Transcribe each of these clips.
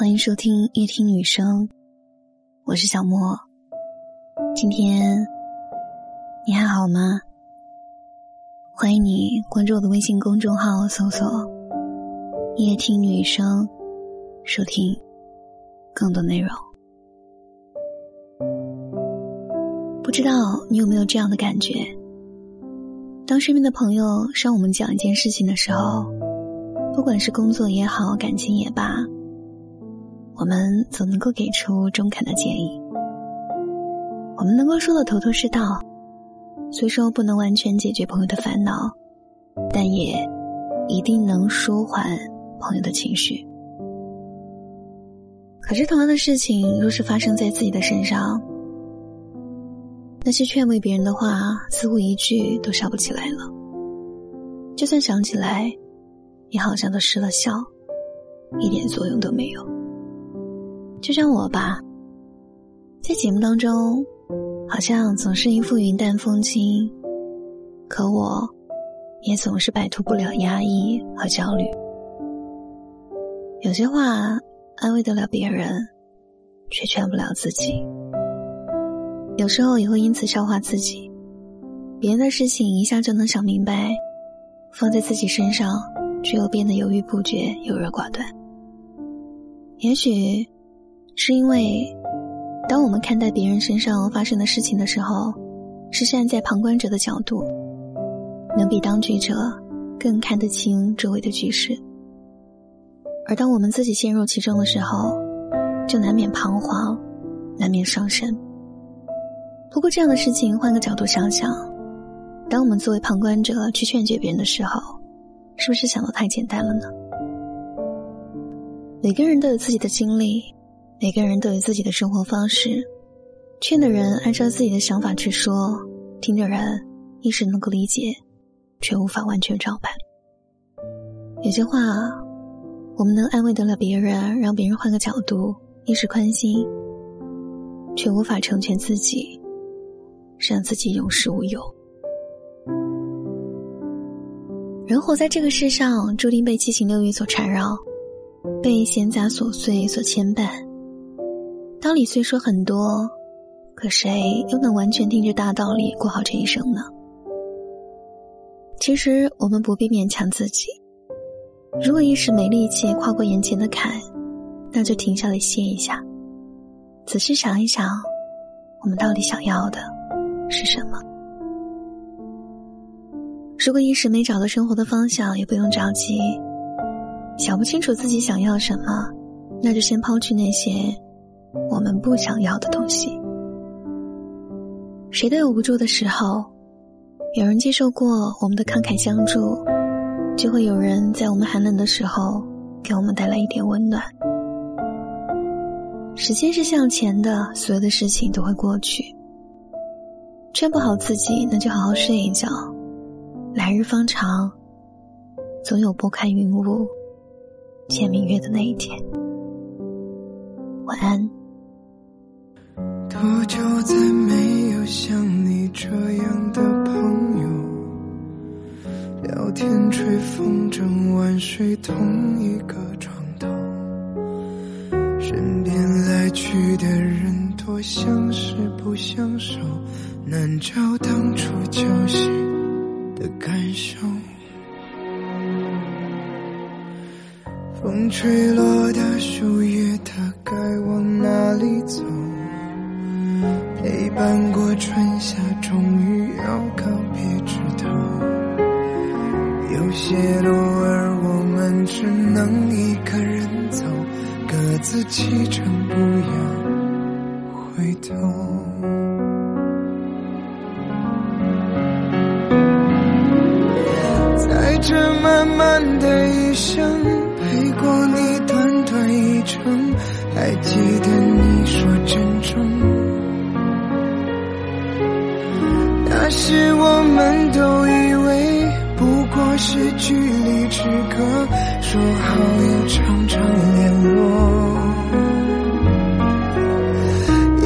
欢迎收听夜听女生，我是小莫。今天你还好吗？欢迎你关注我的微信公众号，搜索“夜听女生”，收听更多内容。不知道你有没有这样的感觉？当身边的朋友向我们讲一件事情的时候，不管是工作也好，感情也罢。我们总能够给出中肯的建议，我们能够说的头头是道，虽说不能完全解决朋友的烦恼，但也一定能舒缓朋友的情绪。可是同样的事情若是发生在自己的身上，那些劝慰别人的话似乎一句都笑不起来了，就算想起来，也好像都失了效，一点作用都没有。就像我吧，在节目当中，好像总是一副云淡风轻，可我，也总是摆脱不了压抑和焦虑。有些话安慰得了别人，却劝不了自己。有时候也会因此消化自己，别人的事情一下就能想明白，放在自己身上，却又变得犹豫不决、优柔寡断。也许。是因为，当我们看待别人身上发生的事情的时候，是站在旁观者的角度，能比当局者更看得清周围的局势；而当我们自己陷入其中的时候，就难免彷徨，难免伤神。不过，这样的事情换个角度想想，当我们作为旁观者去劝解别人的时候，是不是想的太简单了呢？每个人都有自己的经历。每个人都有自己的生活方式，劝的人按照自己的想法去说，听的人一时能够理解，却无法完全照办。有些话，我们能安慰得了别人，让别人换个角度，一时宽心，却无法成全自己，让自己有始无有。人活在这个世上，注定被七情六欲所缠绕，被闲杂琐碎所牵绊。道理虽说很多，可谁又能完全听着大道理过好这一生呢？其实我们不必勉强自己。如果一时没力气跨过眼前的坎，那就停下来歇一下，仔细想一想，我们到底想要的是什么？如果一时没找到生活的方向，也不用着急。想不清楚自己想要什么，那就先抛去那些。我们不想要的东西，谁都有无助的时候。有人接受过我们的慷慨相助，就会有人在我们寒冷的时候给我们带来一点温暖。时间是向前的，所有的事情都会过去。劝不好自己，那就好好睡一觉。来日方长，总有拨开云雾见明月的那一天。晚安。多久再没有像你这样的朋友？聊天吹风筝晚睡同一个床头，身边来去的人多相识不相守，难找当初交心的感受。风吹落的树叶，它该往哪里走？陪伴过春夏，终于要告别枝头。有些路儿我们只能一个人走，各自启程，不要回头。在这漫漫的一生，陪过你短短一程，还记得你说珍重。是我们都以为不过是距离之隔，说好要常常联络，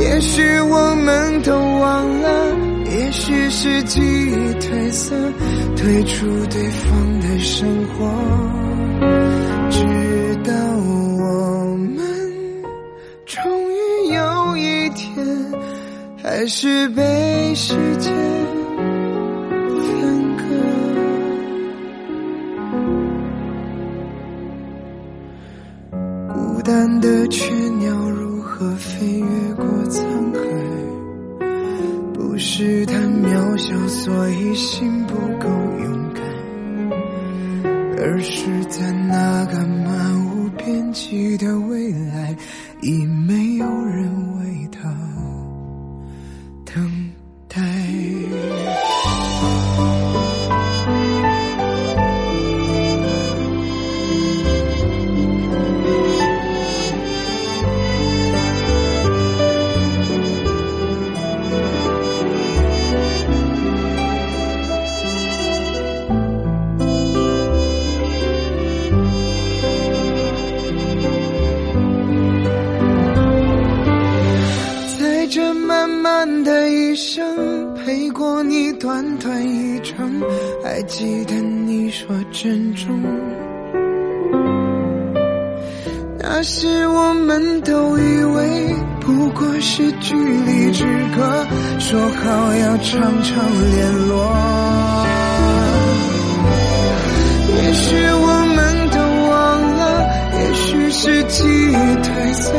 也许我们都忘了，也许是记忆褪色，退出对方的生活，直到我们终于有一天，还是被时间。单的雀鸟如何飞越过沧海？不是太渺小，所以心不够勇敢，而是在那个漫无边际的未来，已没有人记得你说珍重。那时我们都以为不过是距离之隔，说好要常常联络。也许我们都忘了，也许是记忆褪色，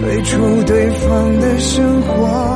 退出对方的生活，